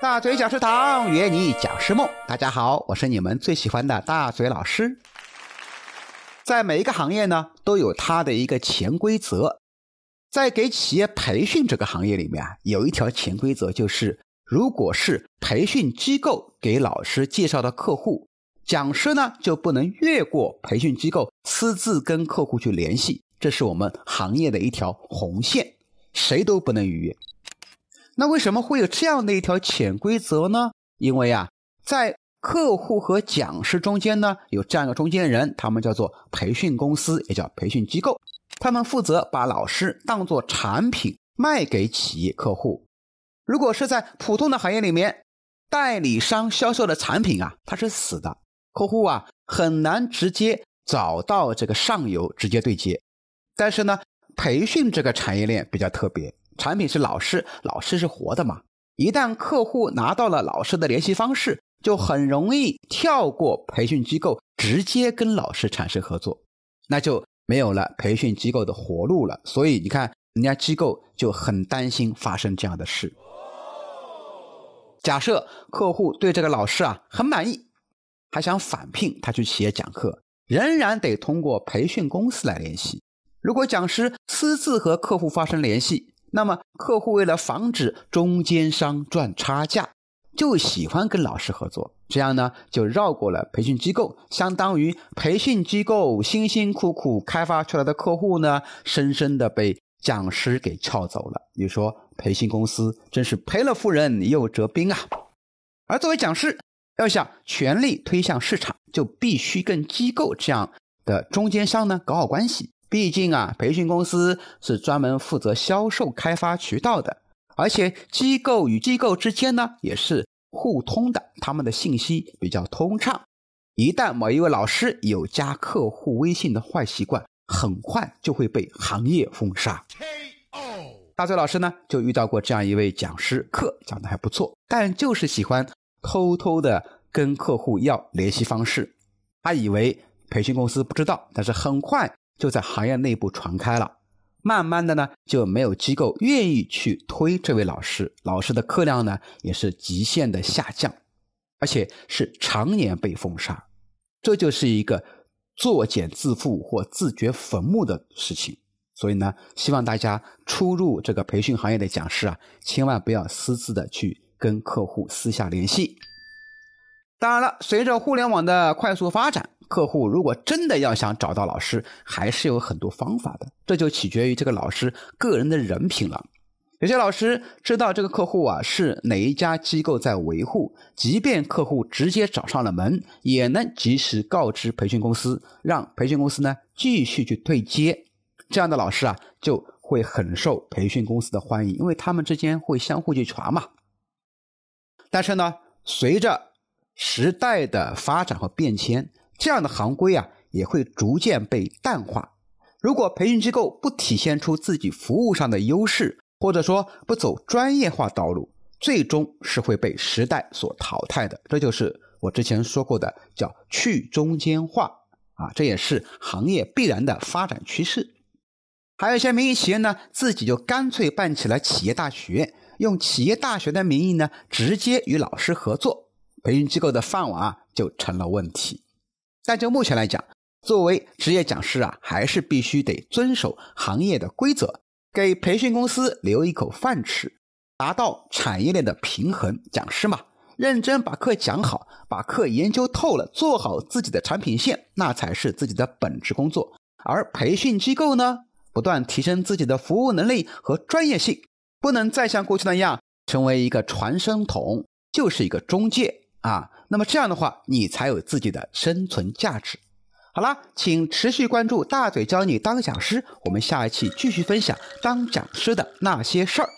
大嘴讲师堂约你讲师梦，大家好，我是你们最喜欢的大嘴老师。在每一个行业呢，都有它的一个潜规则。在给企业培训这个行业里面啊，有一条潜规则，就是如果是培训机构给老师介绍的客户，讲师呢就不能越过培训机构私自跟客户去联系，这是我们行业的一条红线，谁都不能逾越。那为什么会有这样的一条潜规则呢？因为啊，在客户和讲师中间呢，有这样一个中间人，他们叫做培训公司，也叫培训机构，他们负责把老师当做产品卖给企业客户。如果是在普通的行业里面，代理商销售的产品啊，它是死的，客户啊很难直接找到这个上游直接对接。但是呢，培训这个产业链比较特别。产品是老师，老师是活的嘛？一旦客户拿到了老师的联系方式，就很容易跳过培训机构，直接跟老师产生合作，那就没有了培训机构的活路了。所以你看，人家机构就很担心发生这样的事。假设客户对这个老师啊很满意，还想返聘他去企业讲课，仍然得通过培训公司来联系。如果讲师私自和客户发生联系，那么，客户为了防止中间商赚差价，就喜欢跟老师合作，这样呢，就绕过了培训机构，相当于培训机构辛辛苦苦开发出来的客户呢，深深的被讲师给撬走了。你说，培训公司真是赔了夫人又折兵啊！而作为讲师，要想全力推向市场，就必须跟机构这样的中间商呢搞好关系。毕竟啊，培训公司是专门负责销售、开发渠道的，而且机构与机构之间呢也是互通的，他们的信息比较通畅。一旦某一位老师有加客户微信的坏习惯，很快就会被行业封杀。大嘴老师呢就遇到过这样一位讲师，课讲的还不错，但就是喜欢偷偷的跟客户要联系方式。他以为培训公司不知道，但是很快。就在行业内部传开了，慢慢的呢，就没有机构愿意去推这位老师，老师的课量呢也是极限的下降，而且是常年被封杀，这就是一个作茧自缚或自掘坟墓的事情。所以呢，希望大家初入这个培训行业的讲师啊，千万不要私自的去跟客户私下联系。当然了，随着互联网的快速发展。客户如果真的要想找到老师，还是有很多方法的，这就取决于这个老师个人的人品了。有些老师知道这个客户啊是哪一家机构在维护，即便客户直接找上了门，也能及时告知培训公司，让培训公司呢继续去对接。这样的老师啊就会很受培训公司的欢迎，因为他们之间会相互去传嘛。但是呢，随着时代的发展和变迁。这样的行规啊，也会逐渐被淡化。如果培训机构不体现出自己服务上的优势，或者说不走专业化道路，最终是会被时代所淘汰的。这就是我之前说过的，叫去中间化啊，这也是行业必然的发展趋势。还有一些民营企业呢，自己就干脆办起了企业大学，用企业大学的名义呢，直接与老师合作，培训机构的饭碗啊，就成了问题。但就目前来讲，作为职业讲师啊，还是必须得遵守行业的规则，给培训公司留一口饭吃，达到产业链的平衡。讲师嘛，认真把课讲好，把课研究透了，做好自己的产品线，那才是自己的本职工作。而培训机构呢，不断提升自己的服务能力和专业性，不能再像过去那样成为一个传声筒，就是一个中介啊。那么这样的话，你才有自己的生存价值。好啦，请持续关注大嘴教你当讲师，我们下一期继续分享当讲师的那些事儿。